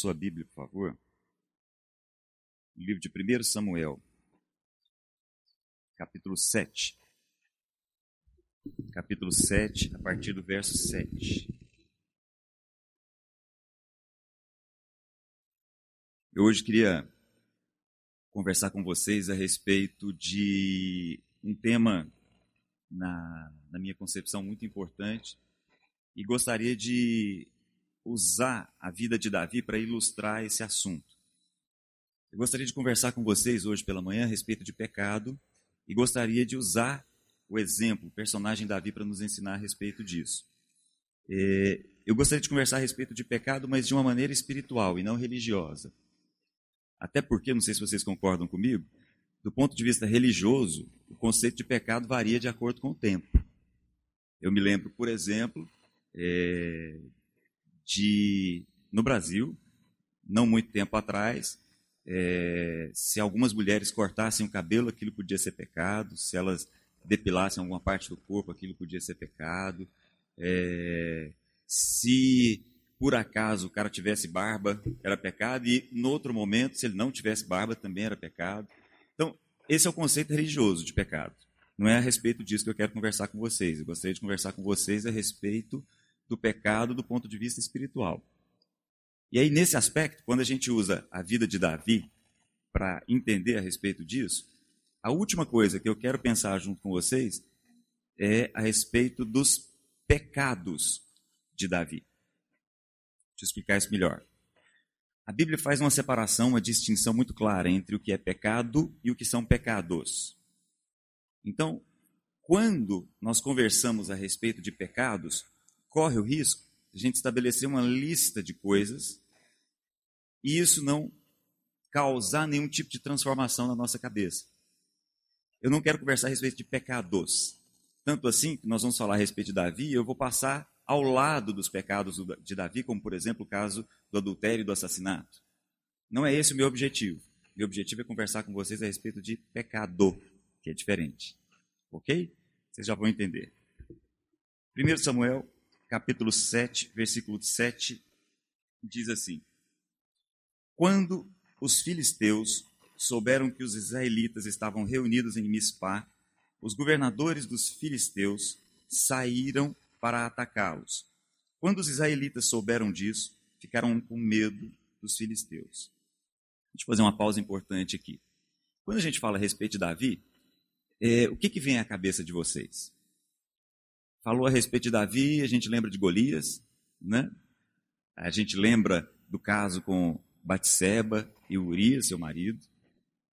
Sua Bíblia, por favor. No livro de 1 Samuel, capítulo 7. Capítulo 7, a partir do verso 7. Eu hoje queria conversar com vocês a respeito de um tema, na, na minha concepção, muito importante, e gostaria de usar a vida de Davi para ilustrar esse assunto. Eu gostaria de conversar com vocês hoje pela manhã a respeito de pecado e gostaria de usar o exemplo, o personagem Davi, para nos ensinar a respeito disso. É, eu gostaria de conversar a respeito de pecado, mas de uma maneira espiritual e não religiosa. Até porque, não sei se vocês concordam comigo, do ponto de vista religioso, o conceito de pecado varia de acordo com o tempo. Eu me lembro, por exemplo, é, de, no Brasil, não muito tempo atrás, é, se algumas mulheres cortassem o cabelo, aquilo podia ser pecado, se elas depilassem alguma parte do corpo, aquilo podia ser pecado. É, se por acaso o cara tivesse barba, era pecado, e no outro momento, se ele não tivesse barba, também era pecado. Então, esse é o conceito religioso de pecado. Não é a respeito disso que eu quero conversar com vocês. Eu gostaria de conversar com vocês a respeito do pecado do ponto de vista espiritual. E aí, nesse aspecto, quando a gente usa a vida de Davi para entender a respeito disso, a última coisa que eu quero pensar junto com vocês é a respeito dos pecados de Davi. Deixa eu explicar isso melhor. A Bíblia faz uma separação, uma distinção muito clara entre o que é pecado e o que são pecados. Então, quando nós conversamos a respeito de pecados, corre o risco de a gente estabelecer uma lista de coisas e isso não causar nenhum tipo de transformação na nossa cabeça. Eu não quero conversar a respeito de pecados. Tanto assim que nós vamos falar a respeito de Davi, eu vou passar ao lado dos pecados de Davi, como por exemplo o caso do adultério e do assassinato. Não é esse o meu objetivo. Meu objetivo é conversar com vocês a respeito de pecado, que é diferente. Ok? Vocês já vão entender. 1 Samuel capítulo 7, versículo 7, diz assim: Quando os filisteus souberam que os israelitas estavam reunidos em Mispá, os governadores dos filisteus saíram para atacá-los. Quando os israelitas souberam disso, ficaram com medo dos filisteus. Deixa eu fazer uma pausa importante aqui. Quando a gente fala a respeito de Davi, é, o que, que vem à cabeça de vocês? Falou a respeito de Davi, a gente lembra de Golias, né? A gente lembra do caso com Batseba e Urias, seu marido.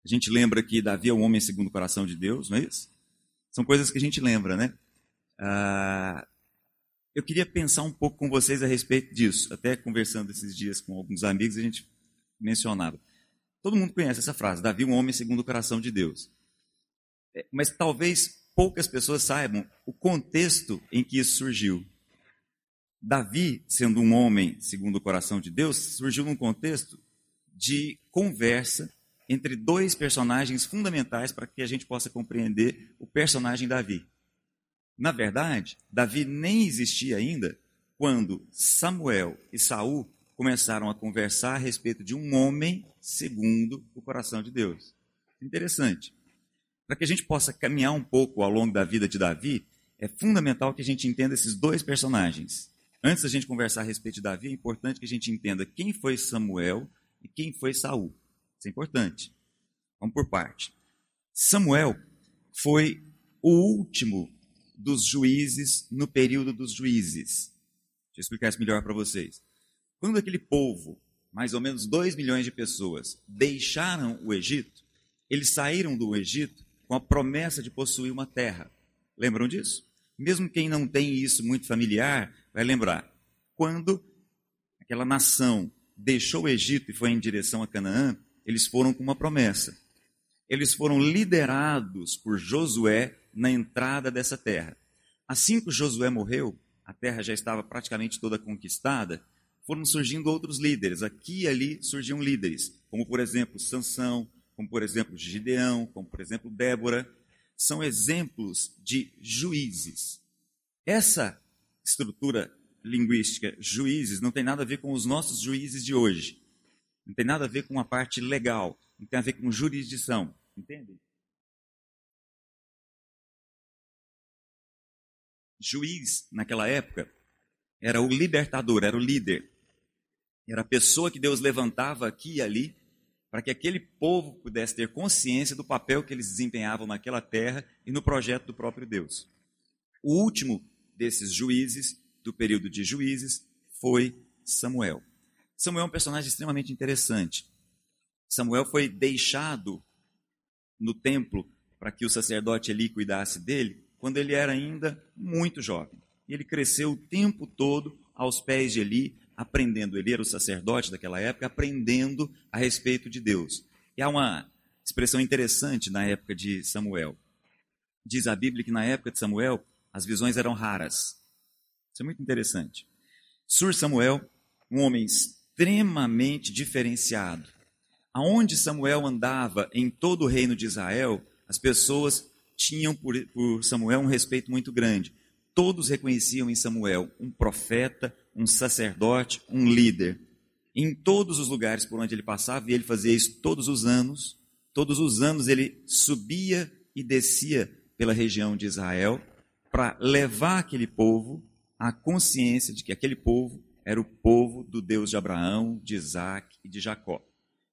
A gente lembra que Davi é um homem segundo o coração de Deus, não é isso? São coisas que a gente lembra, né? Ah, eu queria pensar um pouco com vocês a respeito disso. Até conversando esses dias com alguns amigos, a gente mencionava. Todo mundo conhece essa frase: Davi, um homem segundo o coração de Deus. É, mas talvez poucas pessoas saibam o contexto em que isso surgiu. Davi, sendo um homem segundo o coração de Deus, surgiu num contexto de conversa entre dois personagens fundamentais para que a gente possa compreender o personagem Davi. Na verdade, Davi nem existia ainda quando Samuel e Saul começaram a conversar a respeito de um homem segundo o coração de Deus. Interessante. Para que a gente possa caminhar um pouco ao longo da vida de Davi, é fundamental que a gente entenda esses dois personagens. Antes da gente conversar a respeito de Davi, é importante que a gente entenda quem foi Samuel e quem foi Saul. Isso é importante. Vamos por parte. Samuel foi o último dos juízes no período dos juízes. Deixa eu explicar isso melhor para vocês. Quando aquele povo, mais ou menos 2 milhões de pessoas, deixaram o Egito, eles saíram do Egito com a promessa de possuir uma terra. Lembram disso? Mesmo quem não tem isso muito familiar, vai lembrar. Quando aquela nação deixou o Egito e foi em direção a Canaã, eles foram com uma promessa. Eles foram liderados por Josué na entrada dessa terra. Assim que Josué morreu, a terra já estava praticamente toda conquistada, foram surgindo outros líderes. Aqui e ali surgiam líderes, como por exemplo Sansão, como por exemplo Gideão, como por exemplo Débora, são exemplos de juízes. Essa estrutura linguística, juízes, não tem nada a ver com os nossos juízes de hoje. Não tem nada a ver com a parte legal. Não tem a ver com jurisdição. Entende? Juiz, naquela época, era o libertador, era o líder. Era a pessoa que Deus levantava aqui e ali para que aquele povo pudesse ter consciência do papel que eles desempenhavam naquela terra e no projeto do próprio Deus. O último desses juízes, do período de juízes, foi Samuel. Samuel é um personagem extremamente interessante. Samuel foi deixado no templo para que o sacerdote ali cuidasse dele quando ele era ainda muito jovem. Ele cresceu o tempo todo aos pés de Eli, aprendendo. Ele era o sacerdote daquela época, aprendendo a respeito de Deus. E há uma expressão interessante na época de Samuel. Diz a Bíblia que na época de Samuel as visões eram raras. Isso é muito interessante. Sur Samuel, um homem extremamente diferenciado. Aonde Samuel andava em todo o reino de Israel, as pessoas tinham por, por Samuel um respeito muito grande. Todos reconheciam em Samuel um profeta, um sacerdote, um líder. Em todos os lugares por onde ele passava, e ele fazia isso todos os anos, todos os anos ele subia e descia pela região de Israel para levar aquele povo à consciência de que aquele povo era o povo do Deus de Abraão, de Isaac e de Jacó.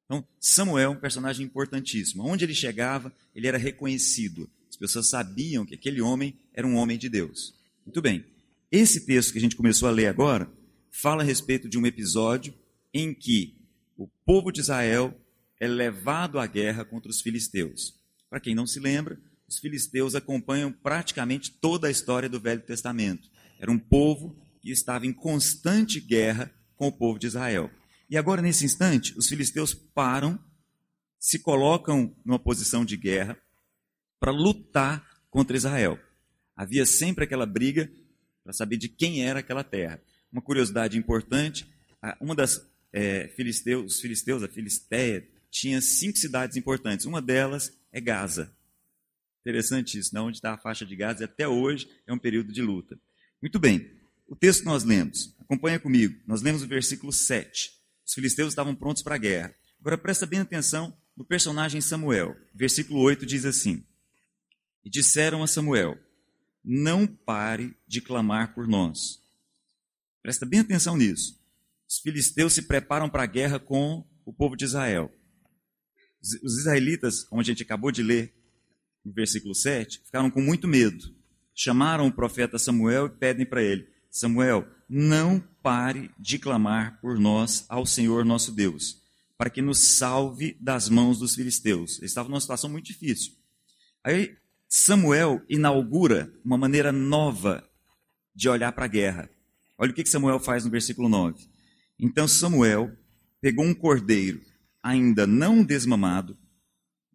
Então, Samuel é um personagem importantíssimo. Onde ele chegava, ele era reconhecido. As pessoas sabiam que aquele homem era um homem de Deus. Muito bem. Esse texto que a gente começou a ler agora fala a respeito de um episódio em que o povo de Israel é levado à guerra contra os filisteus. Para quem não se lembra, os filisteus acompanham praticamente toda a história do Velho Testamento. Era um povo que estava em constante guerra com o povo de Israel. E agora, nesse instante, os filisteus param, se colocam numa posição de guerra para lutar contra Israel. Havia sempre aquela briga para saber de quem era aquela terra. Uma curiosidade importante: uma das é, filisteus, os filisteus, a Filisteia, tinha cinco cidades importantes. Uma delas é Gaza. Interessante isso, né? onde está a faixa de Gaza, e até hoje é um período de luta. Muito bem, o texto nós lemos, acompanha comigo, nós lemos o versículo 7. Os filisteus estavam prontos para a guerra. Agora presta bem atenção no personagem Samuel. Versículo 8 diz assim: E disseram a Samuel: não pare de clamar por nós. Presta bem atenção nisso. Os filisteus se preparam para a guerra com o povo de Israel. Os israelitas, como a gente acabou de ler no versículo 7, ficaram com muito medo. Chamaram o profeta Samuel e pedem para ele: Samuel, não pare de clamar por nós ao Senhor nosso Deus, para que nos salve das mãos dos filisteus. Eles estavam numa situação muito difícil. Aí Samuel inaugura uma maneira nova de olhar para a guerra. Olha o que Samuel faz no versículo 9. Então Samuel pegou um cordeiro ainda não desmamado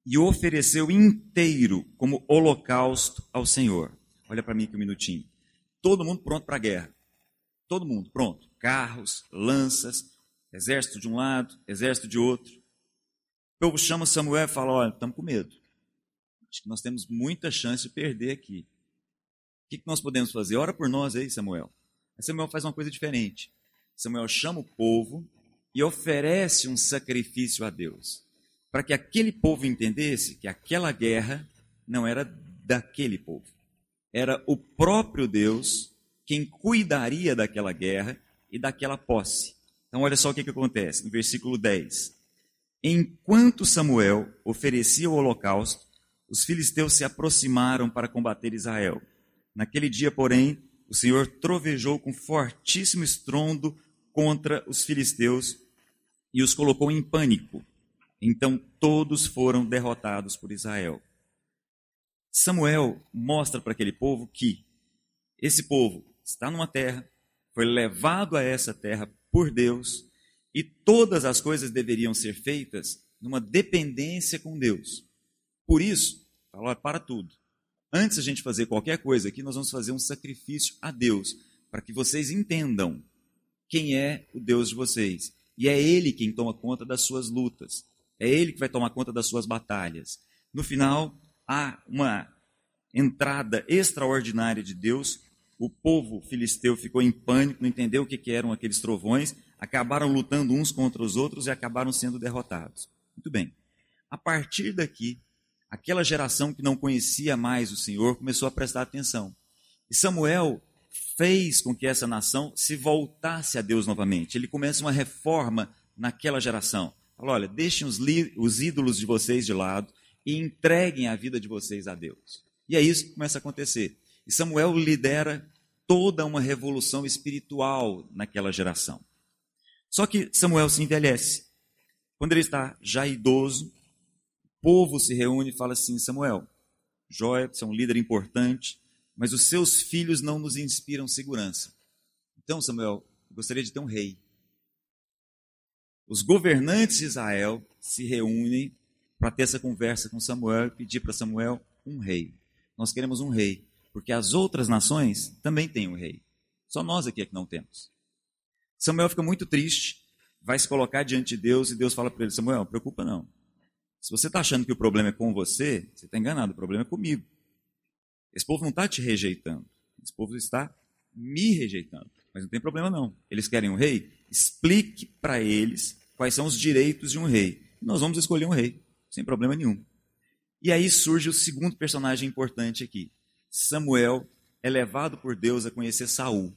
e ofereceu inteiro como holocausto ao Senhor. Olha para mim aqui um minutinho. Todo mundo pronto para a guerra. Todo mundo pronto. Carros, lanças, exército de um lado, exército de outro. O povo chama Samuel e fala: Olha, estamos com medo. Acho que nós temos muita chance de perder aqui. O que nós podemos fazer? Ora por nós aí, Samuel. Aí Samuel faz uma coisa diferente. Samuel chama o povo e oferece um sacrifício a Deus, para que aquele povo entendesse que aquela guerra não era daquele povo. Era o próprio Deus quem cuidaria daquela guerra e daquela posse. Então, olha só o que, que acontece no versículo 10. Enquanto Samuel oferecia o holocausto, os filisteus se aproximaram para combater Israel. Naquele dia, porém, o Senhor trovejou com fortíssimo estrondo contra os filisteus e os colocou em pânico. Então todos foram derrotados por Israel. Samuel mostra para aquele povo que esse povo está numa terra, foi levado a essa terra por Deus e todas as coisas deveriam ser feitas numa dependência com Deus. Por isso, Fala, para tudo. Antes a gente fazer qualquer coisa aqui, nós vamos fazer um sacrifício a Deus, para que vocês entendam quem é o Deus de vocês. E é Ele quem toma conta das suas lutas. É Ele que vai tomar conta das suas batalhas. No final, há uma entrada extraordinária de Deus. o povo filisteu ficou em pânico, não entendeu o que, que eram aqueles trovões, acabaram lutando uns contra os outros e acabaram sendo derrotados. Muito bem. A partir daqui, aquela geração que não conhecia mais o Senhor começou a prestar atenção. E Samuel fez com que essa nação se voltasse a Deus novamente. Ele começa uma reforma naquela geração. Fala, olha, deixem os, os ídolos de vocês de lado e entreguem a vida de vocês a Deus. E é isso que começa a acontecer. E Samuel lidera toda uma revolução espiritual naquela geração. Só que Samuel se envelhece. Quando ele está já idoso, povo se reúne e fala assim: Samuel, Joia, você é um líder importante, mas os seus filhos não nos inspiram segurança. Então, Samuel, gostaria de ter um rei. Os governantes de Israel se reúnem para ter essa conversa com Samuel e pedir para Samuel um rei. Nós queremos um rei, porque as outras nações também têm um rei. Só nós aqui é que não temos. Samuel fica muito triste, vai se colocar diante de Deus e Deus fala para ele: Samuel, preocupa não. Se você está achando que o problema é com você, você está enganado, o problema é comigo. Esse povo não está te rejeitando, esse povo está me rejeitando. Mas não tem problema não. Eles querem um rei? Explique para eles quais são os direitos de um rei. Nós vamos escolher um rei, sem problema nenhum. E aí surge o segundo personagem importante aqui. Samuel é levado por Deus a conhecer Saul.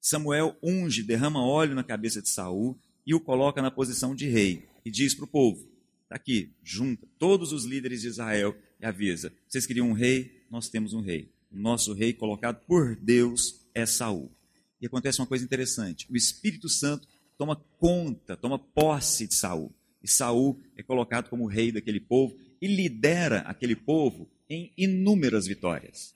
Samuel unge, derrama óleo na cabeça de Saul e o coloca na posição de rei. E diz para o povo: está aqui, junta todos os líderes de Israel e avisa: vocês queriam um rei? Nós temos um rei. O nosso rei colocado por Deus é Saul. E acontece uma coisa interessante: o Espírito Santo toma conta, toma posse de Saul. E Saul é colocado como rei daquele povo e lidera aquele povo em inúmeras vitórias.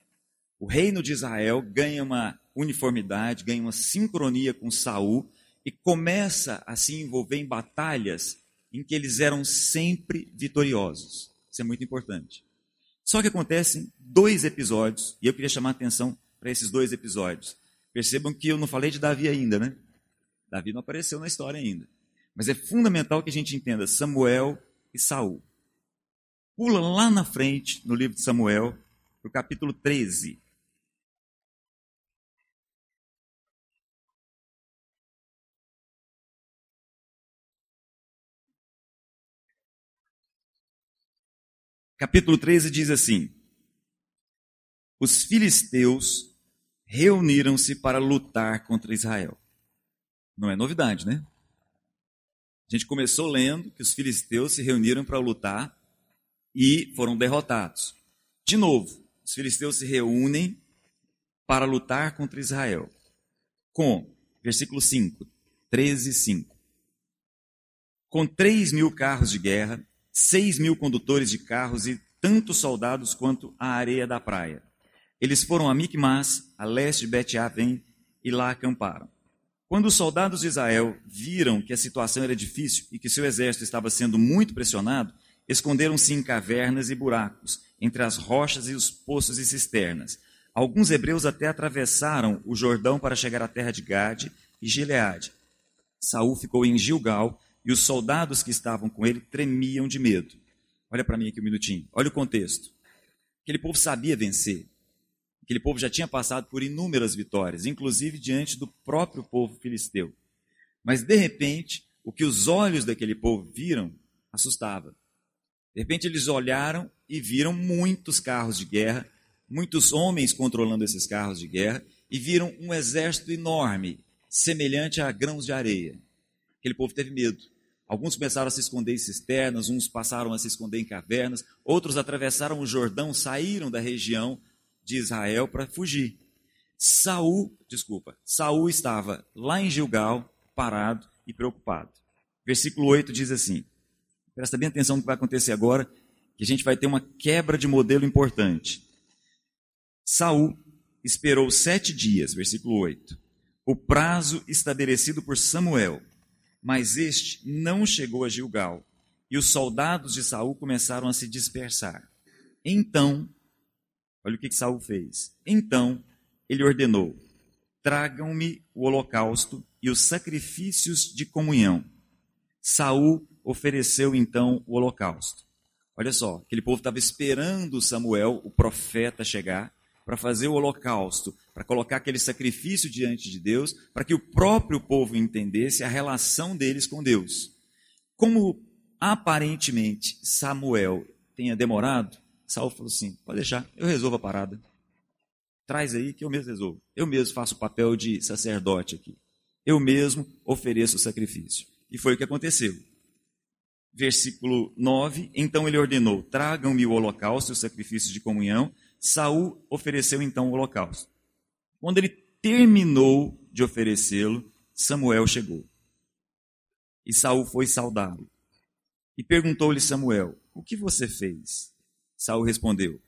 O reino de Israel ganha uma uniformidade, ganha uma sincronia com Saul e começa a se envolver em batalhas em que eles eram sempre vitoriosos. Isso é muito importante. Só que acontecem dois episódios, e eu queria chamar a atenção para esses dois episódios. Percebam que eu não falei de Davi ainda, né? Davi não apareceu na história ainda. Mas é fundamental que a gente entenda Samuel e Saul. Pula lá na frente, no livro de Samuel, para o capítulo 13. Capítulo 13 diz assim: Os filisteus reuniram-se para lutar contra Israel. Não é novidade, né? A gente começou lendo que os filisteus se reuniram para lutar e foram derrotados. De novo, os filisteus se reúnem para lutar contra Israel. Com, versículo 5, 13, 5. Com 3 mil carros de guerra, 6 mil condutores de carros e tantos soldados quanto a areia da praia. Eles foram a Micmas, a leste de Bet-Aven, e lá acamparam. Quando os soldados de Israel viram que a situação era difícil e que seu exército estava sendo muito pressionado, esconderam-se em cavernas e buracos, entre as rochas e os poços e cisternas. Alguns hebreus até atravessaram o Jordão para chegar à terra de Gade e Gileade. Saul ficou em Gilgal e os soldados que estavam com ele tremiam de medo. Olha para mim aqui um minutinho. Olha o contexto. Aquele povo sabia vencer. Aquele povo já tinha passado por inúmeras vitórias, inclusive diante do próprio povo filisteu. Mas de repente, o que os olhos daquele povo viram assustava. De repente eles olharam e viram muitos carros de guerra, muitos homens controlando esses carros de guerra, e viram um exército enorme, semelhante a grãos de areia. Aquele povo teve medo. Alguns começaram a se esconder em cisternas, uns passaram a se esconder em cavernas, outros atravessaram o Jordão, saíram da região de Israel para fugir. Saul, desculpa, Saul estava lá em Gilgal, parado e preocupado. Versículo 8 diz assim: Presta bem atenção no que vai acontecer agora, que a gente vai ter uma quebra de modelo importante. Saul esperou sete dias, versículo 8, o prazo estabelecido por Samuel, mas este não chegou a Gilgal, e os soldados de Saul começaram a se dispersar. Então Olha o que, Saul fez. Então ele ordenou: tragam-me o holocausto e os sacrifícios de comunhão. Saul ofereceu então o holocausto. Olha só, aquele povo estava esperando Samuel, o profeta, chegar, para fazer o holocausto, para colocar aquele sacrifício diante de Deus, para que o próprio povo entendesse a relação deles com Deus. Como aparentemente Samuel tenha demorado, Saul falou assim: pode deixar, eu resolvo a parada. Traz aí que eu mesmo resolvo. Eu mesmo faço o papel de sacerdote aqui. Eu mesmo ofereço o sacrifício. E foi o que aconteceu. Versículo 9: Então ele ordenou: Tragam-me o holocausto e os sacrifícios de comunhão. Saul ofereceu então o holocausto. Quando ele terminou de oferecê-lo, Samuel chegou. E Saul foi saudá-lo. E perguntou-lhe Samuel: O que você fez? Saul respondeu: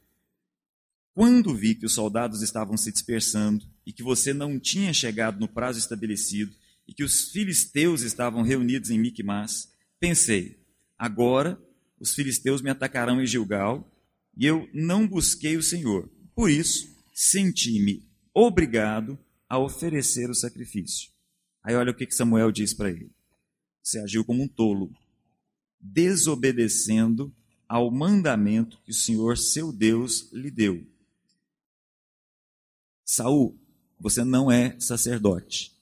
Quando vi que os soldados estavam se dispersando e que você não tinha chegado no prazo estabelecido e que os filisteus estavam reunidos em Micmas, pensei: agora os filisteus me atacarão em Gilgal e eu não busquei o Senhor. Por isso, senti-me obrigado a oferecer o sacrifício. Aí olha o que Samuel diz para ele. Você agiu como um tolo, desobedecendo ao mandamento que o Senhor, seu Deus, lhe deu. Saul, você não é sacerdote.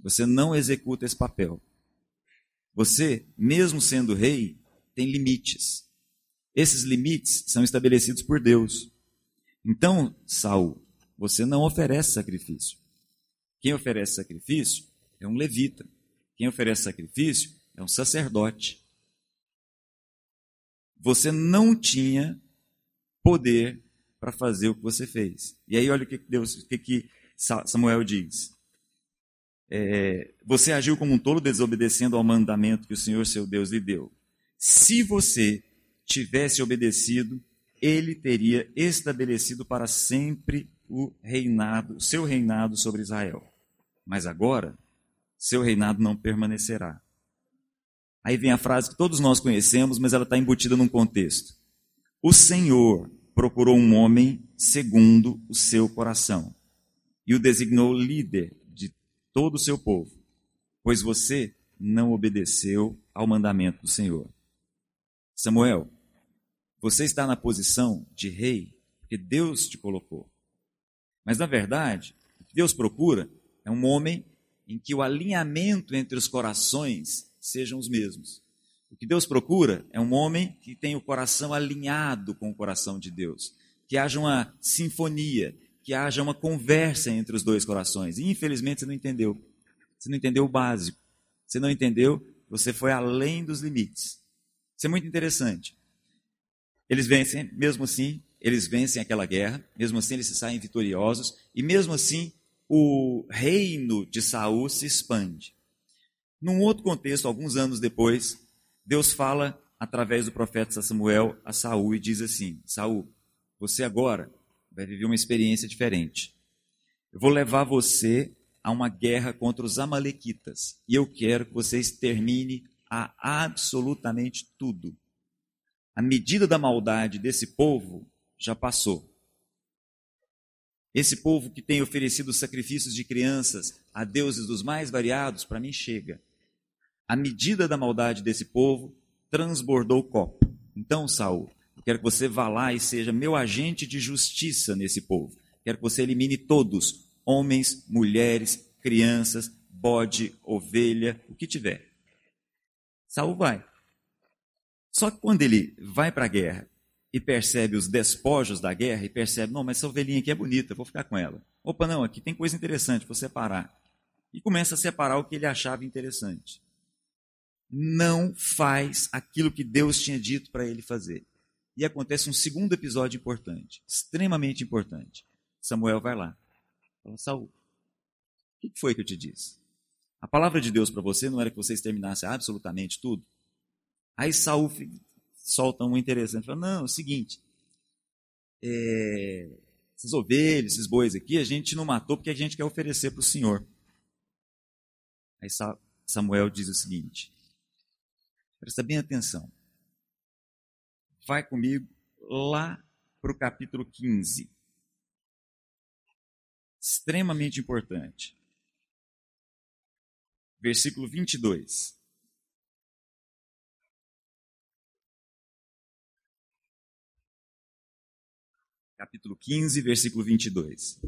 Você não executa esse papel. Você, mesmo sendo rei, tem limites. Esses limites são estabelecidos por Deus. Então, Saul, você não oferece sacrifício. Quem oferece sacrifício é um levita. Quem oferece sacrifício é um sacerdote. Você não tinha poder para fazer o que você fez. E aí olha o que Deus, o que, Samuel diz. É, você agiu como um tolo desobedecendo ao mandamento que o Senhor seu Deus lhe deu. Se você tivesse obedecido, ele teria estabelecido para sempre o reinado, seu reinado sobre Israel. Mas agora, seu reinado não permanecerá. Aí vem a frase que todos nós conhecemos, mas ela está embutida num contexto. O Senhor procurou um homem segundo o seu coração e o designou líder de todo o seu povo, pois você não obedeceu ao mandamento do Senhor. Samuel, você está na posição de rei porque Deus te colocou. Mas, na verdade, o que Deus procura é um homem em que o alinhamento entre os corações sejam os mesmos. O que Deus procura é um homem que tenha o coração alinhado com o coração de Deus, que haja uma sinfonia, que haja uma conversa entre os dois corações. E, infelizmente, você não entendeu. Você não entendeu o básico. Você não entendeu, você foi além dos limites. Isso é muito interessante. Eles vencem, mesmo assim, eles vencem aquela guerra, mesmo assim eles se saem vitoriosos, e mesmo assim o reino de Saul se expande. Num outro contexto, alguns anos depois, Deus fala através do profeta Samuel a Saul e diz assim: Saul, você agora vai viver uma experiência diferente. Eu vou levar você a uma guerra contra os amalequitas e eu quero que você extermine a absolutamente tudo. A medida da maldade desse povo já passou. Esse povo que tem oferecido sacrifícios de crianças a deuses dos mais variados, para mim chega. A medida da maldade desse povo transbordou o copo. Então, Saul, eu quero que você vá lá e seja meu agente de justiça nesse povo. Quero que você elimine todos, homens, mulheres, crianças, bode, ovelha, o que tiver. Saul vai. Só que quando ele vai para a guerra e percebe os despojos da guerra e percebe, não, mas essa ovelhinha aqui é bonita, vou ficar com ela. Opa, não, aqui tem coisa interessante, vou separar. E começa a separar o que ele achava interessante. Não faz aquilo que Deus tinha dito para ele fazer. E acontece um segundo episódio importante, extremamente importante. Samuel vai lá. Fala, Saul, o que foi que eu te disse? A palavra de Deus para você não era que você exterminasse absolutamente tudo? Aí Saul solta um interessante, fala, não, é o seguinte, é, essas ovelhas, esses bois aqui, a gente não matou porque a gente quer oferecer para o Senhor. Aí Samuel diz o seguinte, presta bem atenção, vai comigo lá para o capítulo 15, extremamente importante versículo 22. Capítulo 15, versículo 22.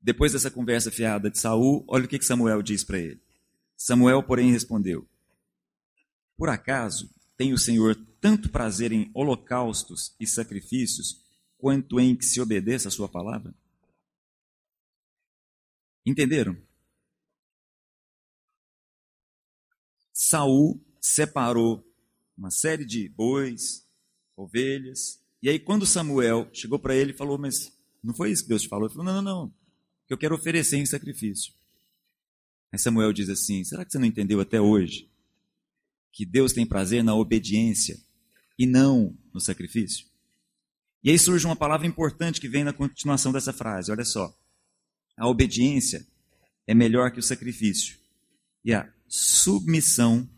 Depois dessa conversa fiada de Saul, olha o que Samuel diz para ele. Samuel, porém, respondeu: Por acaso tem o Senhor tanto prazer em holocaustos e sacrifícios, quanto em que se obedeça a sua palavra? Entenderam? Saul separou uma série de bois, ovelhas, e aí quando Samuel chegou para ele e falou, mas não foi isso que Deus te falou? Ele falou, não, não, não, eu quero oferecer em sacrifício. Aí Samuel diz assim, será que você não entendeu até hoje que Deus tem prazer na obediência e não no sacrifício? E aí surge uma palavra importante que vem na continuação dessa frase, olha só. A obediência é melhor que o sacrifício. E a submissão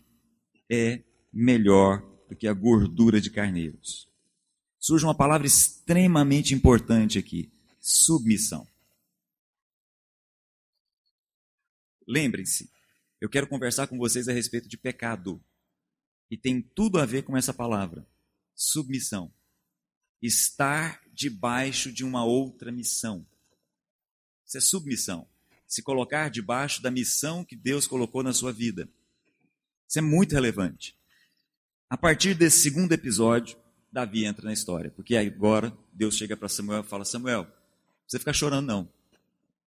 é melhor do que a gordura de carneiros. Surge uma palavra extremamente importante aqui: submissão. Lembrem-se, eu quero conversar com vocês a respeito de pecado. E tem tudo a ver com essa palavra: submissão. Estar debaixo de uma outra missão. Isso é submissão. Se colocar debaixo da missão que Deus colocou na sua vida. Isso é muito relevante. A partir desse segundo episódio, Davi entra na história, porque agora Deus chega para Samuel e fala: Samuel, precisa ficar chorando, não.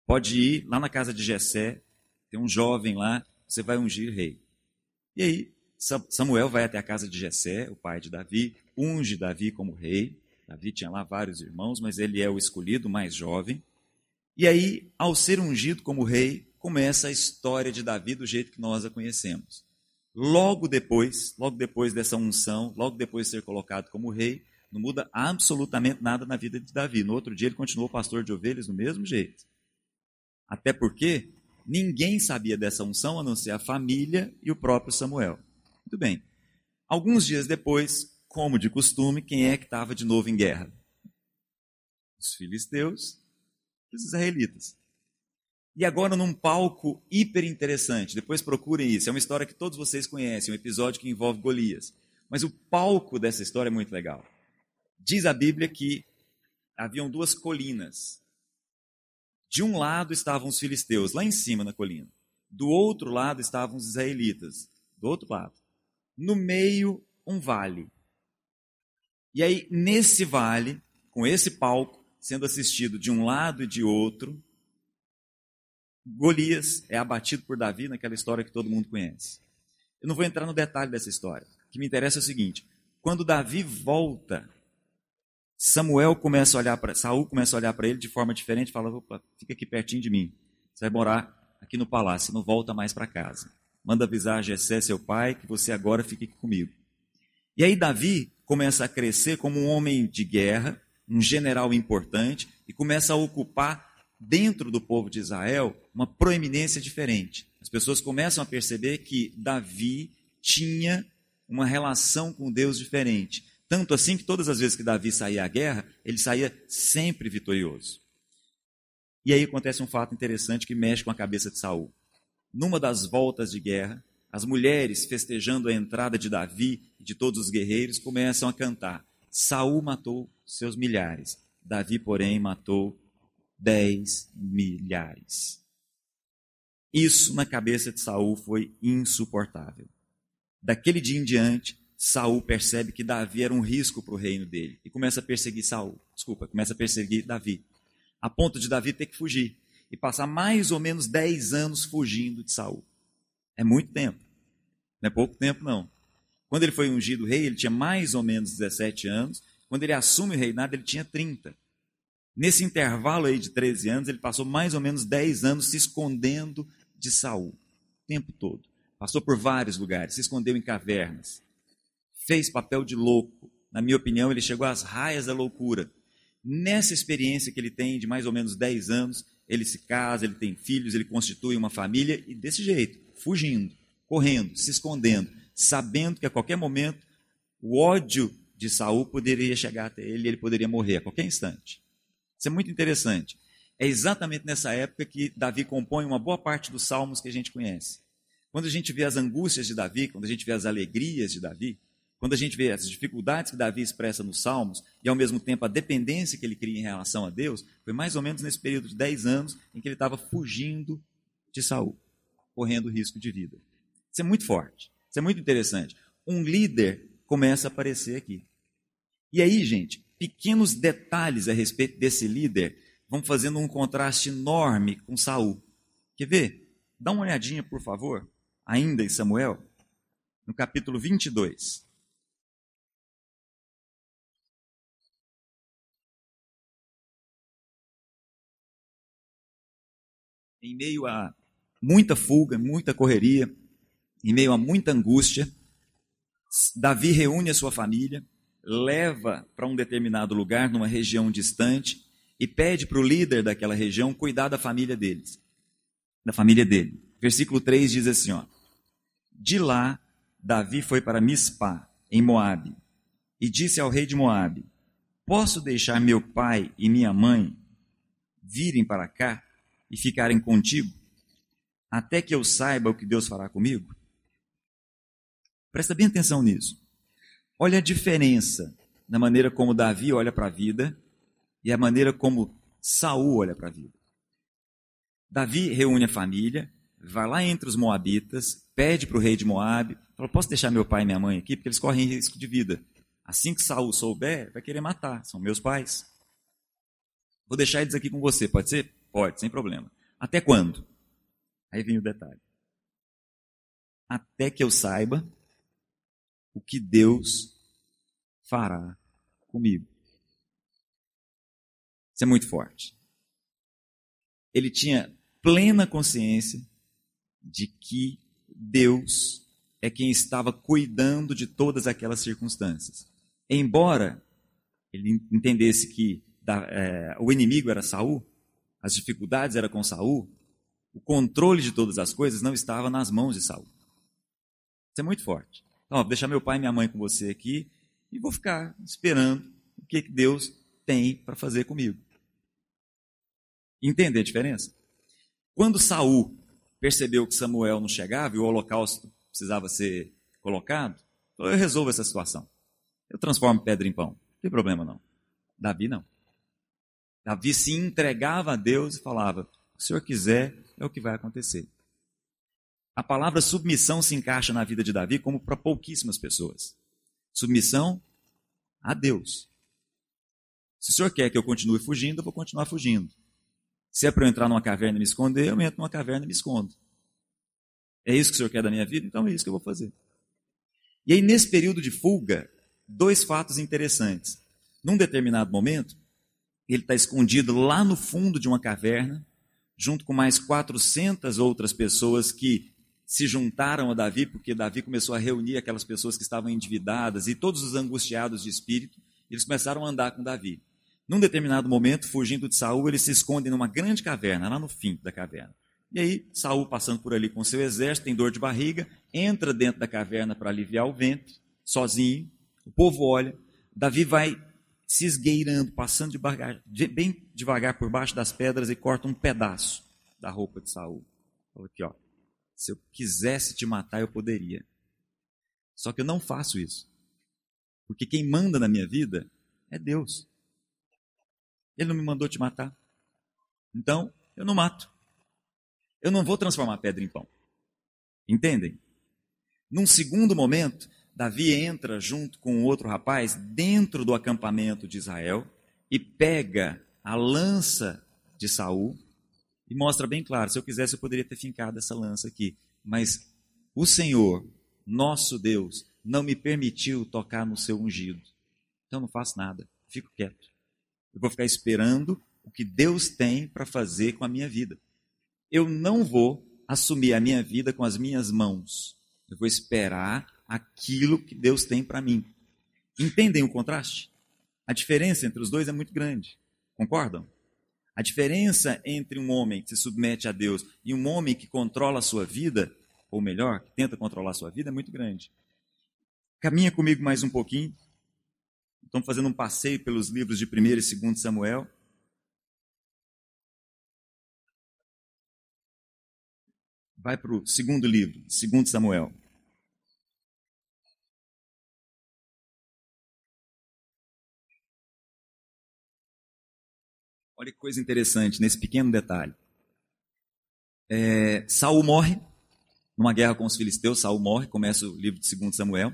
Pode ir lá na casa de Jessé, tem um jovem lá, você vai ungir rei. E aí, Samuel vai até a casa de Jessé, o pai de Davi, unge Davi como rei. Davi tinha lá vários irmãos, mas ele é o escolhido, mais jovem. E aí, ao ser ungido como rei, começa a história de Davi do jeito que nós a conhecemos. Logo depois, logo depois dessa unção, logo depois de ser colocado como rei, não muda absolutamente nada na vida de Davi. No outro dia ele continuou pastor de ovelhas do mesmo jeito. Até porque ninguém sabia dessa unção a não ser a família e o próprio Samuel. Muito bem. Alguns dias depois, como de costume, quem é que estava de novo em guerra? Os filisteus e os israelitas. E agora num palco hiper interessante. Depois procurem isso. É uma história que todos vocês conhecem, um episódio que envolve Golias. Mas o palco dessa história é muito legal. Diz a Bíblia que haviam duas colinas. De um lado estavam os filisteus, lá em cima na colina. Do outro lado estavam os israelitas, do outro lado. No meio, um vale. E aí, nesse vale, com esse palco sendo assistido de um lado e de outro, Golias é abatido por Davi naquela história que todo mundo conhece. Eu não vou entrar no detalhe dessa história. O que me interessa é o seguinte: quando Davi volta, Samuel começa a olhar para Saul começa a olhar para ele de forma diferente, fala: "Opa, fica aqui pertinho de mim. Você vai morar aqui no palácio, não volta mais para casa. Manda avisar a Jessé, seu pai, que você agora fique aqui comigo." E aí Davi começa a crescer como um homem de guerra, um general importante e começa a ocupar dentro do povo de Israel uma proeminência diferente. As pessoas começam a perceber que Davi tinha uma relação com Deus diferente. Tanto assim que todas as vezes que Davi saía à guerra, ele saía sempre vitorioso. E aí acontece um fato interessante que mexe com a cabeça de Saul. Numa das voltas de guerra, as mulheres festejando a entrada de Davi e de todos os guerreiros começam a cantar: Saul matou seus milhares, Davi, porém, matou dez milhares. Isso na cabeça de Saul foi insuportável. Daquele dia em diante, Saul percebe que Davi era um risco para o reino dele e começa a perseguir Saul. Desculpa, começa a perseguir Davi, a ponto de Davi ter que fugir e passar mais ou menos dez anos fugindo de Saul. É muito tempo. Não é pouco tempo não. Quando ele foi ungido rei, ele tinha mais ou menos 17 anos. Quando ele assume o reinado, ele tinha 30. Nesse intervalo aí de 13 anos, ele passou mais ou menos 10 anos se escondendo de Saul, o tempo todo. Passou por vários lugares, se escondeu em cavernas, fez papel de louco. Na minha opinião, ele chegou às raias da loucura. Nessa experiência que ele tem de mais ou menos 10 anos, ele se casa, ele tem filhos, ele constitui uma família e desse jeito, fugindo, correndo, se escondendo, sabendo que a qualquer momento o ódio de Saul poderia chegar até ele e ele poderia morrer a qualquer instante. Isso é muito interessante. É exatamente nessa época que Davi compõe uma boa parte dos salmos que a gente conhece. Quando a gente vê as angústias de Davi, quando a gente vê as alegrias de Davi, quando a gente vê as dificuldades que Davi expressa nos Salmos e ao mesmo tempo a dependência que ele cria em relação a Deus, foi mais ou menos nesse período de 10 anos em que ele estava fugindo de Saul, correndo risco de vida. Isso é muito forte, isso é muito interessante. Um líder começa a aparecer aqui. E aí, gente, pequenos detalhes a respeito desse líder vão fazendo um contraste enorme com Saul. Quer ver? Dá uma olhadinha, por favor, ainda em Samuel, no capítulo 22. Em meio a muita fuga, muita correria, em meio a muita angústia, Davi reúne a sua família, leva para um determinado lugar, numa região distante, e pede para o líder daquela região cuidar da família deles, da família dele. Versículo 3 diz assim: ó, De lá, Davi foi para Mispá, em Moabe, e disse ao rei de Moabe: Posso deixar meu pai e minha mãe virem para cá e ficarem contigo, até que eu saiba o que Deus fará comigo? Presta bem atenção nisso. Olha a diferença na maneira como Davi olha para a vida e a maneira como Saul olha para a vida. Davi reúne a família, vai lá entre os moabitas, pede para o rei de Moabe, fala, posso deixar meu pai e minha mãe aqui, porque eles correm risco de vida. Assim que Saul souber, vai querer matar, são meus pais. Vou deixar eles aqui com você, pode ser? Pode, sem problema. Até quando? Aí vem o detalhe. Até que eu saiba o que Deus fará comigo. Isso é muito forte. Ele tinha plena consciência de que Deus é quem estava cuidando de todas aquelas circunstâncias. Embora ele entendesse que da, é, o inimigo era Saul, as dificuldades eram com Saul, o controle de todas as coisas não estava nas mãos de Saul. Isso é muito forte. Ó, vou deixar meu pai e minha mãe com você aqui e vou ficar esperando o que Deus tem para fazer comigo. Entender a diferença? Quando Saul percebeu que Samuel não chegava e o holocausto precisava ser colocado, falou, eu resolvo essa situação. Eu transformo pedra em pão. Não tem problema não. Davi não. Davi se entregava a Deus e falava: o Senhor quiser, é o que vai acontecer. A palavra submissão se encaixa na vida de Davi como para pouquíssimas pessoas. Submissão a Deus. Se o senhor quer que eu continue fugindo, eu vou continuar fugindo. Se é para eu entrar numa caverna e me esconder, eu entro numa caverna e me escondo. É isso que o senhor quer da minha vida? Então é isso que eu vou fazer. E aí, nesse período de fuga, dois fatos interessantes. Num determinado momento, ele está escondido lá no fundo de uma caverna, junto com mais 400 outras pessoas que se juntaram a Davi, porque Davi começou a reunir aquelas pessoas que estavam endividadas e todos os angustiados de espírito, eles começaram a andar com Davi. Num determinado momento, fugindo de Saul, eles se escondem numa grande caverna, lá no fim da caverna. E aí, Saul passando por ali com seu exército, tem dor de barriga, entra dentro da caverna para aliviar o vento, sozinho. O povo olha, Davi vai se esgueirando, passando devagar, bem devagar por baixo das pedras e corta um pedaço da roupa de Saul. Falou aqui, ó, se eu quisesse te matar, eu poderia. Só que eu não faço isso. Porque quem manda na minha vida é Deus. Ele não me mandou te matar. Então, eu não mato. Eu não vou transformar pedra em pão. Entendem? Num segundo momento, Davi entra junto com outro rapaz dentro do acampamento de Israel e pega a lança de Saul e mostra bem claro: se eu quisesse, eu poderia ter fincado essa lança aqui, mas o Senhor, nosso Deus, não me permitiu tocar no seu ungido. Então não faço nada, fico quieto. Eu vou ficar esperando o que Deus tem para fazer com a minha vida. Eu não vou assumir a minha vida com as minhas mãos. Eu vou esperar aquilo que Deus tem para mim. Entendem o contraste? A diferença entre os dois é muito grande. Concordam? A diferença entre um homem que se submete a Deus e um homem que controla a sua vida, ou melhor, que tenta controlar a sua vida, é muito grande. Caminha comigo mais um pouquinho. Estamos fazendo um passeio pelos livros de 1 e 2 Samuel. Vai para o segundo livro, 2 Samuel. Olha que coisa interessante nesse pequeno detalhe. É, Saul morre numa guerra com os filisteus. Saul morre, começa o livro de 2 Samuel.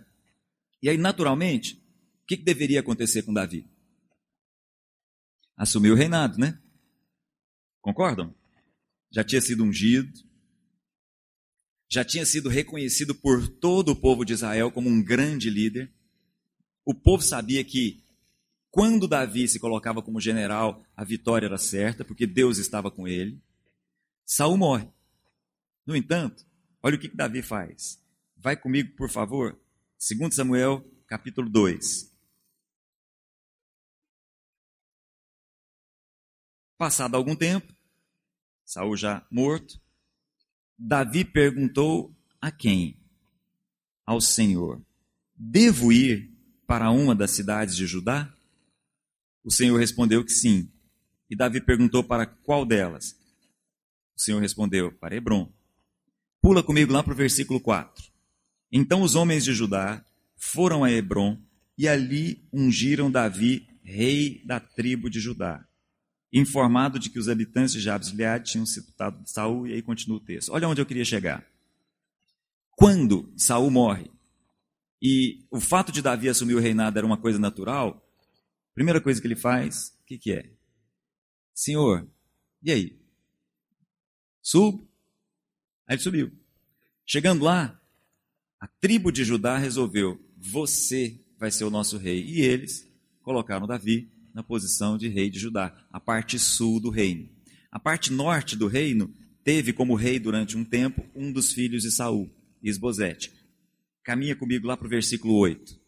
E aí, naturalmente, o que, que deveria acontecer com Davi? Assumir o reinado, né? Concordam? Já tinha sido ungido, já tinha sido reconhecido por todo o povo de Israel como um grande líder. O povo sabia que quando Davi se colocava como general, a vitória era certa, porque Deus estava com ele. Saul morre. No entanto, olha o que, que Davi faz. Vai comigo, por favor, 2 Samuel, capítulo 2. Passado algum tempo, Saul já morto, Davi perguntou a quem? Ao Senhor: Devo ir para uma das cidades de Judá? O Senhor respondeu que sim. E Davi perguntou para qual delas? O Senhor respondeu: Para Hebron. Pula comigo lá para o versículo 4. Então os homens de Judá foram a Hebron e ali ungiram Davi, rei da tribo de Judá, informado de que os habitantes de Jabes Gilead tinham sepultado Saul, e aí continua o texto. Olha onde eu queria chegar. Quando Saul morre, e o fato de Davi assumir o reinado era uma coisa natural, primeira coisa que ele faz, o que, que é? Senhor, e aí? Subo? Aí ele subiu. Chegando lá, a tribo de Judá resolveu: você vai ser o nosso rei. E eles colocaram Davi na posição de rei de Judá, a parte sul do reino. A parte norte do reino teve como rei durante um tempo um dos filhos de Saul, Isbosete. Caminha comigo lá para o versículo 8.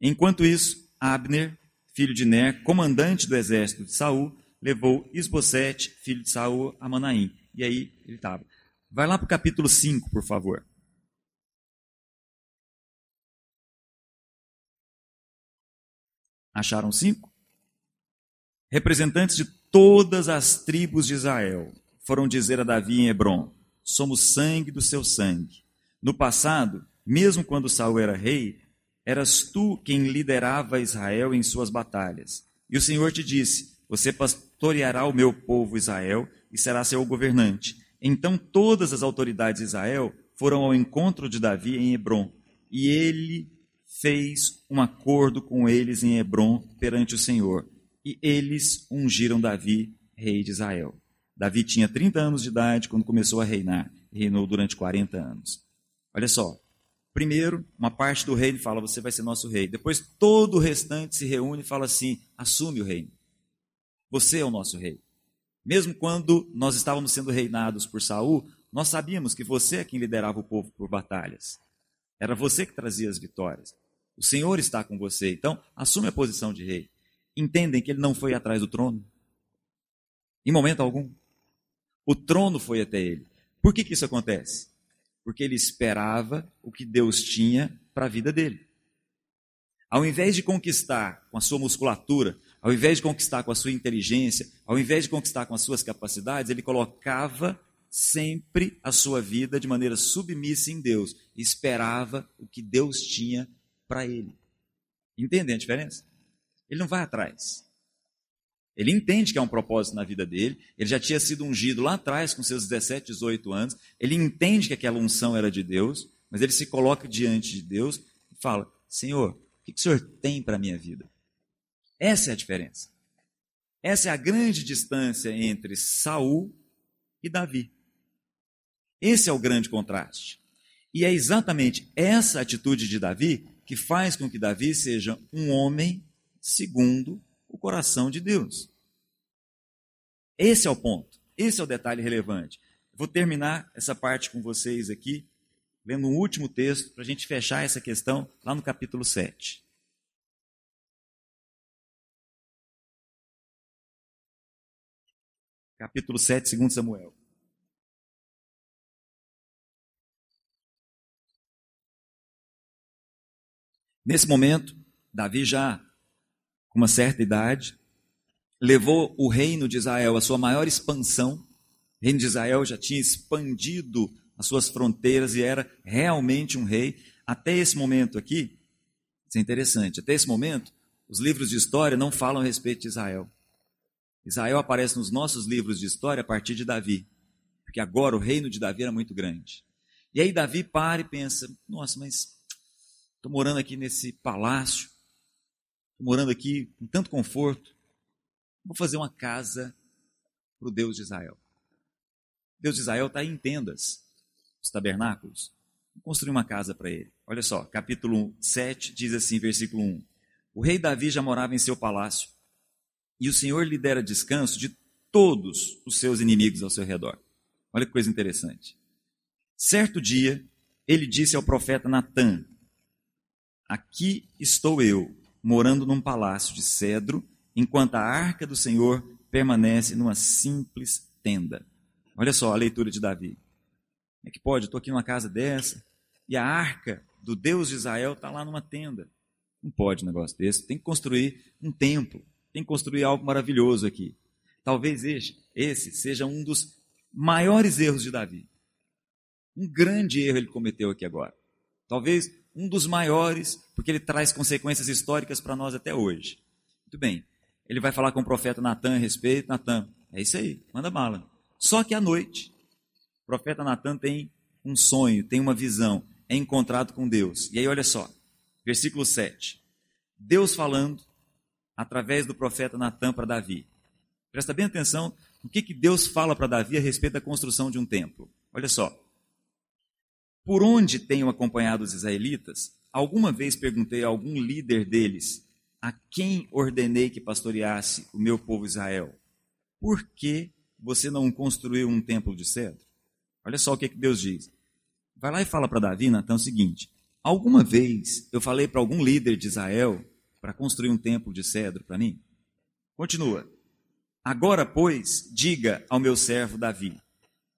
Enquanto isso, Abner, filho de Ner, comandante do exército de Saul, levou Isbosete, filho de Saul, a Manaim. E aí ele estava. Vai lá para o capítulo 5, por favor. Acharam cinco? Representantes de todas as tribos de Israel foram dizer a Davi em Hebron: Somos sangue do seu sangue. No passado, mesmo quando Saul era rei, eras tu quem liderava Israel em suas batalhas. E o Senhor te disse: Você pastoreará o meu povo Israel e será seu governante. Então todas as autoridades de Israel foram ao encontro de Davi em Hebron, e ele fez um acordo com eles em Hebron perante o Senhor. E eles ungiram Davi, rei de Israel. Davi tinha 30 anos de idade quando começou a reinar. Reinou durante 40 anos. Olha só. Primeiro, uma parte do reino fala: Você vai ser nosso rei. Depois, todo o restante se reúne e fala assim: Assume o reino. Você é o nosso rei. Mesmo quando nós estávamos sendo reinados por Saul, nós sabíamos que você é quem liderava o povo por batalhas. Era você que trazia as vitórias. O Senhor está com você. Então, assume a posição de rei. Entendem que ele não foi atrás do trono? Em momento algum. O trono foi até ele. Por que, que isso acontece? Porque ele esperava o que Deus tinha para a vida dele. Ao invés de conquistar com a sua musculatura, ao invés de conquistar com a sua inteligência, ao invés de conquistar com as suas capacidades, ele colocava sempre a sua vida de maneira submissa em Deus esperava o que Deus tinha para ele. Entendem a diferença? Ele não vai atrás. Ele entende que há um propósito na vida dele, ele já tinha sido ungido lá atrás, com seus 17, 18 anos, ele entende que aquela unção era de Deus, mas ele se coloca diante de Deus e fala: Senhor, o que o Senhor tem para a minha vida? Essa é a diferença. Essa é a grande distância entre Saul e Davi. Esse é o grande contraste. E é exatamente essa atitude de Davi que faz com que Davi seja um homem segundo coração de Deus. Esse é o ponto, esse é o detalhe relevante. Vou terminar essa parte com vocês aqui, lendo um último texto, para a gente fechar essa questão lá no capítulo 7. Capítulo 7, segundo Samuel. Nesse momento, Davi já com uma certa idade, levou o reino de Israel à sua maior expansão. O reino de Israel já tinha expandido as suas fronteiras e era realmente um rei. Até esse momento aqui, isso é interessante, até esse momento, os livros de história não falam a respeito de Israel. Israel aparece nos nossos livros de história a partir de Davi, porque agora o reino de Davi era muito grande. E aí Davi para e pensa: nossa, mas estou morando aqui nesse palácio, morando aqui com tanto conforto, vou fazer uma casa para o Deus de Israel. Deus de Israel está em tendas, os tabernáculos. Vou construir uma casa para ele. Olha só, capítulo 7 diz assim, versículo 1. O rei Davi já morava em seu palácio, e o Senhor lhe dera descanso de todos os seus inimigos ao seu redor. Olha que coisa interessante. Certo dia, ele disse ao profeta Natã: Aqui estou eu, morando num palácio de cedro, enquanto a arca do Senhor permanece numa simples tenda. Olha só a leitura de Davi. Como é que pode? Estou aqui numa casa dessa e a arca do Deus de Israel está lá numa tenda. Não pode um negócio desse. Tem que construir um templo. Tem que construir algo maravilhoso aqui. Talvez esse, esse seja um dos maiores erros de Davi. Um grande erro ele cometeu aqui agora. Talvez um dos maiores, porque ele traz consequências históricas para nós até hoje. Muito bem. Ele vai falar com o profeta Natan a respeito. Natan, é isso aí, manda bala. Só que à noite, o profeta Natan tem um sonho, tem uma visão, é encontrado com Deus. E aí, olha só, versículo 7. Deus falando através do profeta Natan para Davi. Presta bem atenção no que, que Deus fala para Davi a respeito da construção de um templo. Olha só. Por onde tenho acompanhado os israelitas, alguma vez perguntei a algum líder deles a quem ordenei que pastoreasse o meu povo Israel: Por que você não construiu um templo de cedro? Olha só o que, Deus diz. Vai lá e fala para Davi, Natan, o seguinte: Alguma vez eu falei para algum líder de Israel para construir um templo de cedro para mim? Continua. Agora, pois, diga ao meu servo Davi: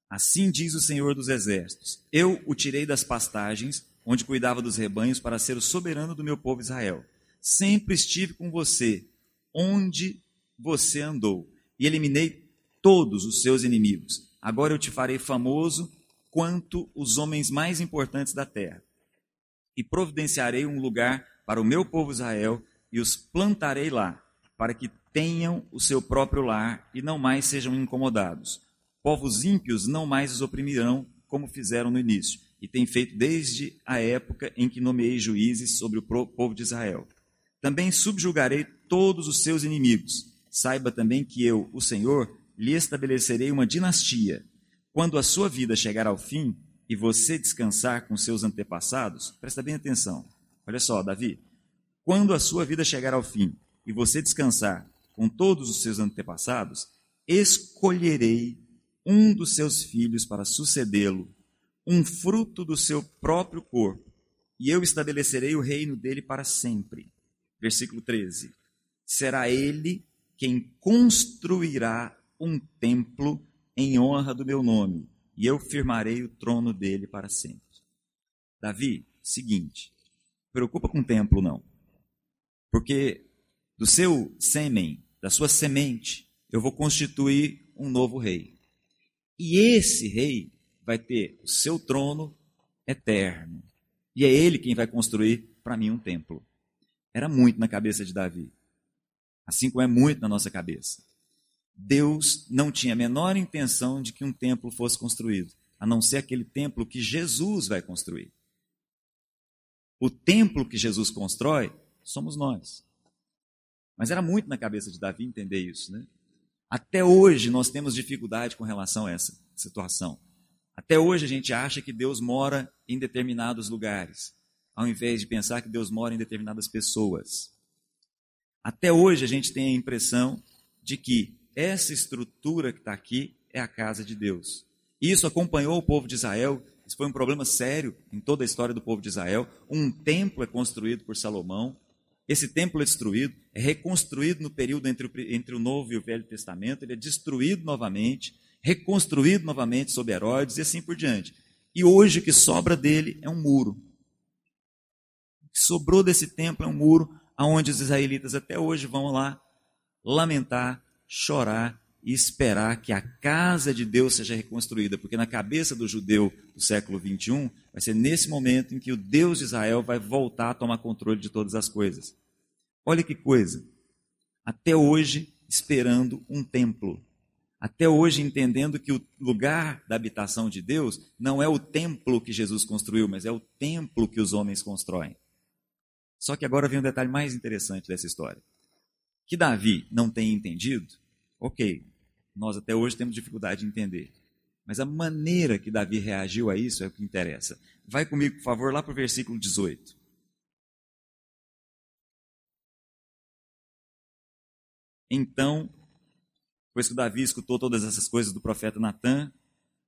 Assim diz o Senhor dos Exércitos: Eu o tirei das pastagens, onde cuidava dos rebanhos, para ser o soberano do meu povo Israel. Sempre estive com você, onde você andou, e eliminei todos os seus inimigos. Agora eu te farei famoso quanto os homens mais importantes da terra. E providenciarei um lugar para o meu povo Israel e os plantarei lá, para que tenham o seu próprio lar e não mais sejam incomodados. Povos ímpios não mais os oprimirão, como fizeram no início, e têm feito desde a época em que nomeei juízes sobre o povo de Israel. Também subjugarei todos os seus inimigos. Saiba também que eu, o Senhor, lhe estabelecerei uma dinastia. Quando a sua vida chegar ao fim e você descansar com seus antepassados, presta bem atenção. Olha só, Davi, quando a sua vida chegar ao fim e você descansar com todos os seus antepassados, escolherei um dos seus filhos para sucedê-lo, um fruto do seu próprio corpo, e eu estabelecerei o reino dele para sempre. Versículo 13. Será ele quem construirá um templo em honra do meu nome, e eu firmarei o trono dele para sempre. Davi, seguinte, preocupa com o templo não. Porque do seu sêmen, da sua semente, eu vou constituir um novo rei. E esse rei vai ter o seu trono eterno. E é ele quem vai construir para mim um templo. Era muito na cabeça de Davi. Assim como é muito na nossa cabeça. Deus não tinha a menor intenção de que um templo fosse construído, a não ser aquele templo que Jesus vai construir. O templo que Jesus constrói somos nós. Mas era muito na cabeça de Davi entender isso, né? Até hoje nós temos dificuldade com relação a essa situação. Até hoje a gente acha que Deus mora em determinados lugares, ao invés de pensar que Deus mora em determinadas pessoas. Até hoje a gente tem a impressão de que essa estrutura que está aqui é a casa de Deus. Isso acompanhou o povo de Israel isso foi um problema sério em toda a história do povo de Israel. Um templo é construído por Salomão. Esse templo é destruído, é reconstruído no período entre o, entre o Novo e o Velho Testamento. Ele é destruído novamente, reconstruído novamente sob Herodes e assim por diante. E hoje o que sobra dele é um muro. O que sobrou desse templo é um muro aonde os israelitas até hoje vão lá lamentar, chorar e esperar que a casa de Deus seja reconstruída, porque na cabeça do judeu do século 21 vai ser nesse momento em que o Deus de Israel vai voltar a tomar controle de todas as coisas. Olha que coisa! Até hoje esperando um templo. Até hoje entendendo que o lugar da habitação de Deus não é o templo que Jesus construiu, mas é o templo que os homens constroem. Só que agora vem um detalhe mais interessante dessa história. Que Davi não tem entendido, ok, nós até hoje temos dificuldade de entender. Mas a maneira que Davi reagiu a isso é o que interessa. Vai comigo, por favor, lá para o versículo 18. Então, depois que Davi escutou todas essas coisas do profeta Natan,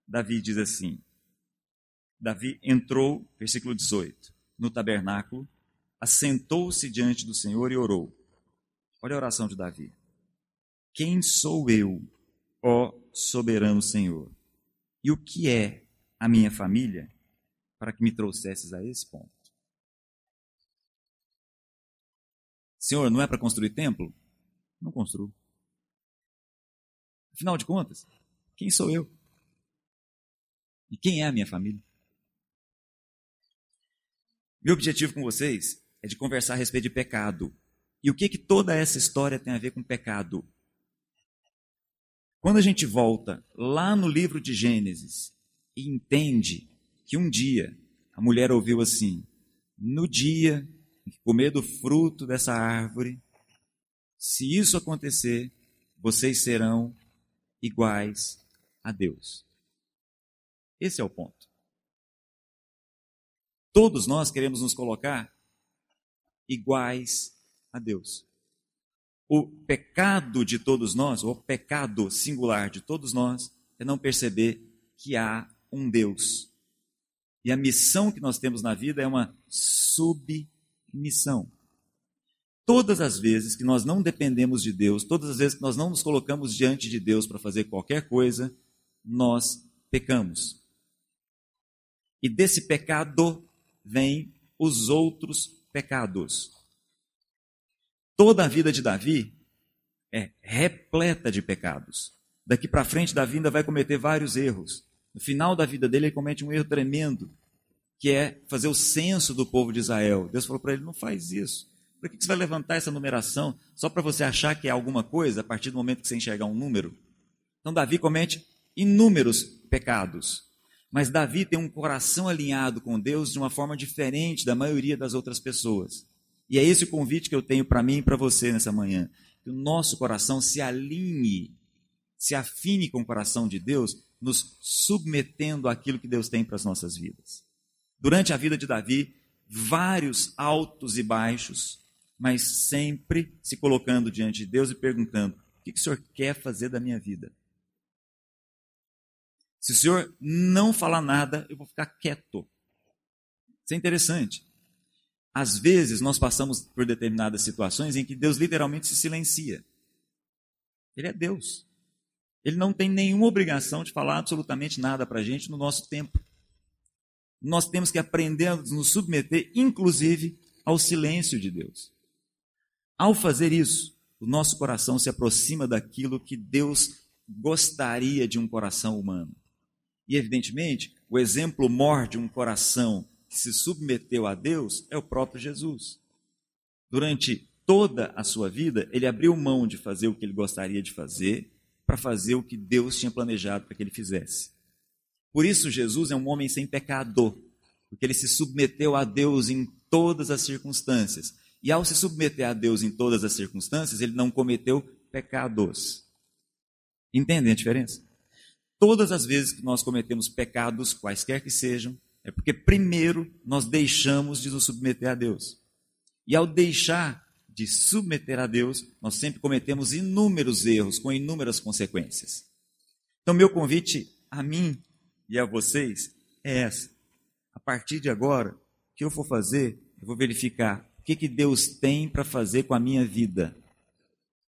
Davi diz assim: Davi entrou, versículo 18, no tabernáculo, assentou-se diante do Senhor e orou. Olha a oração de Davi. Quem sou eu, ó soberano Senhor? E o que é a minha família para que me trouxesses a esse ponto? Senhor, não é para construir templo? Não construo. Afinal de contas, quem sou eu? E quem é a minha família? Meu objetivo com vocês é de conversar a respeito de pecado. E o que que toda essa história tem a ver com pecado? Quando a gente volta lá no livro de Gênesis e entende que um dia a mulher ouviu assim: no dia em que comer do fruto dessa árvore, se isso acontecer, vocês serão iguais a Deus. Esse é o ponto. Todos nós queremos nos colocar iguais a Deus. O pecado de todos nós, ou o pecado singular de todos nós, é não perceber que há um Deus. E a missão que nós temos na vida é uma submissão. Todas as vezes que nós não dependemos de Deus, todas as vezes que nós não nos colocamos diante de Deus para fazer qualquer coisa, nós pecamos. E desse pecado vem os outros pecados. Toda a vida de Davi é repleta de pecados. Daqui para frente, Davi ainda vai cometer vários erros. No final da vida dele, ele comete um erro tremendo, que é fazer o censo do povo de Israel. Deus falou para ele: não faz isso. Por que você vai levantar essa numeração só para você achar que é alguma coisa a partir do momento que você enxergar um número? Então, Davi comete inúmeros pecados. Mas Davi tem um coração alinhado com Deus de uma forma diferente da maioria das outras pessoas. E é esse o convite que eu tenho para mim e para você nessa manhã. Que o nosso coração se alinhe, se afine com o coração de Deus, nos submetendo àquilo que Deus tem para as nossas vidas. Durante a vida de Davi, vários altos e baixos, mas sempre se colocando diante de Deus e perguntando: o que o Senhor quer fazer da minha vida? Se o Senhor não falar nada, eu vou ficar quieto. Isso é interessante. Às vezes nós passamos por determinadas situações em que Deus literalmente se silencia. Ele é Deus. Ele não tem nenhuma obrigação de falar absolutamente nada para a gente no nosso tempo. Nós temos que aprender a nos submeter, inclusive, ao silêncio de Deus. Ao fazer isso, o nosso coração se aproxima daquilo que Deus gostaria de um coração humano. E, evidentemente, o exemplo mor de um coração que se submeteu a Deus é o próprio Jesus. Durante toda a sua vida, ele abriu mão de fazer o que ele gostaria de fazer para fazer o que Deus tinha planejado para que ele fizesse. Por isso, Jesus é um homem sem pecado, porque ele se submeteu a Deus em todas as circunstâncias. E ao se submeter a Deus em todas as circunstâncias, ele não cometeu pecados. Entendem a diferença? Todas as vezes que nós cometemos pecados, quaisquer que sejam, é porque primeiro nós deixamos de nos submeter a Deus. E ao deixar de submeter a Deus, nós sempre cometemos inúmeros erros com inúmeras consequências. Então, meu convite a mim e a vocês é essa. A partir de agora, o que eu for fazer, eu vou verificar que, que Deus tem para fazer com a minha vida.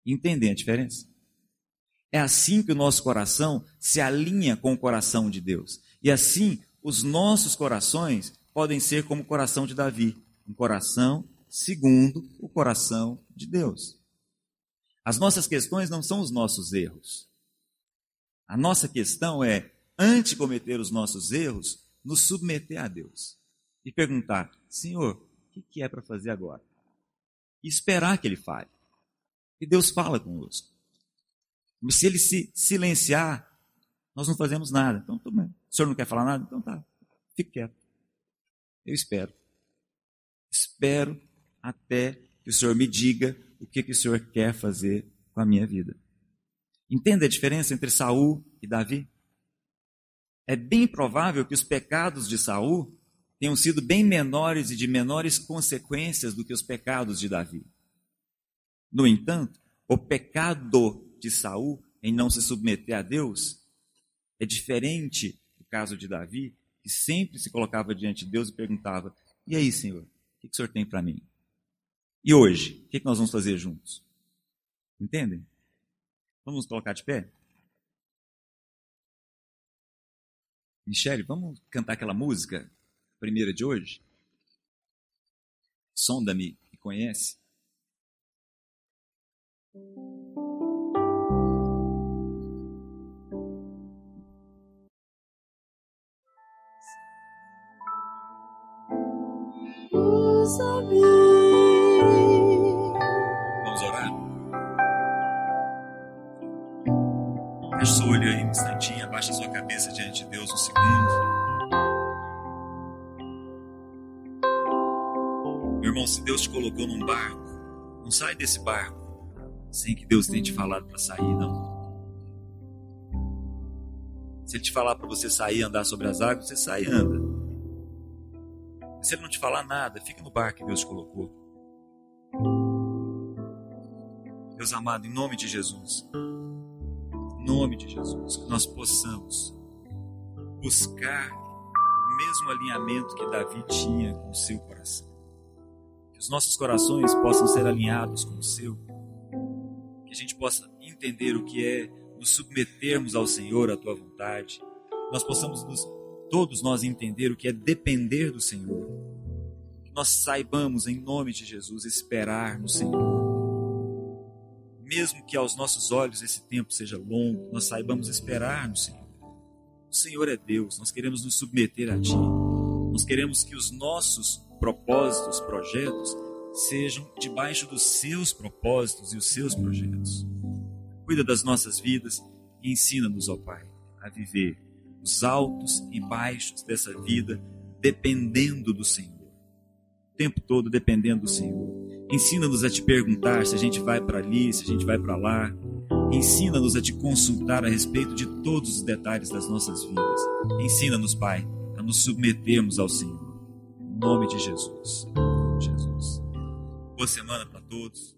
Entendem a diferença? É assim que o nosso coração se alinha com o coração de Deus. E assim, os nossos corações podem ser como o coração de Davi um coração segundo o coração de Deus. As nossas questões não são os nossos erros. A nossa questão é, antes de cometer os nossos erros, nos submeter a Deus e perguntar: Senhor, que, que é para fazer agora. E esperar que ele fale. E Deus fala conosco. Mas se ele se silenciar, nós não fazemos nada. Então, tudo bem. O senhor não quer falar nada? Então tá, fique quieto. Eu espero. Espero até que o senhor me diga o que, que o senhor quer fazer com a minha vida. Entenda a diferença entre Saul e Davi? É bem provável que os pecados de Saul tenham sido bem menores e de menores consequências do que os pecados de Davi. No entanto, o pecado de Saul em não se submeter a Deus é diferente do caso de Davi, que sempre se colocava diante de Deus e perguntava: E aí, Senhor, o que o Senhor tem para mim? E hoje, o que nós vamos fazer juntos? Entendem? Vamos nos colocar de pé? Michele, vamos cantar aquela música, primeira de hoje? Sonda-me e conhece. Vamos orar? Feche seu olho aí um instantinho, abaixa sua cabeça diante de Deus um segundo. Meu irmão, se Deus te colocou num barco, não sai desse barco sem que Deus tenha te falado para sair, não. Se Ele te falar para você sair andar sobre as águas, você sai e anda. Se Ele não te falar nada, fica no barco que Deus colocou. Deus amado, em nome de Jesus, em nome de Jesus, que nós possamos buscar o mesmo alinhamento que Davi tinha com o seu coração. Que os nossos corações possam ser alinhados com o seu que a gente possa entender o que é nos submetermos ao Senhor, à tua vontade. Nós possamos nos, todos nós entender o que é depender do Senhor. Que nós saibamos, em nome de Jesus, esperar no Senhor. Mesmo que aos nossos olhos esse tempo seja longo, nós saibamos esperar no Senhor. O Senhor é Deus, nós queremos nos submeter a Ti. Nós queremos que os nossos propósitos, projetos, sejam debaixo dos seus propósitos e os seus projetos. Cuida das nossas vidas e ensina-nos, ó Pai, a viver os altos e baixos dessa vida dependendo do Senhor. O tempo todo dependendo do Senhor. Ensina-nos a te perguntar se a gente vai para ali, se a gente vai para lá. Ensina-nos a te consultar a respeito de todos os detalhes das nossas vidas. Ensina-nos, Pai, a nos submetermos ao Senhor. Em nome de Jesus. Em nome de Jesus. Boa semana para todos.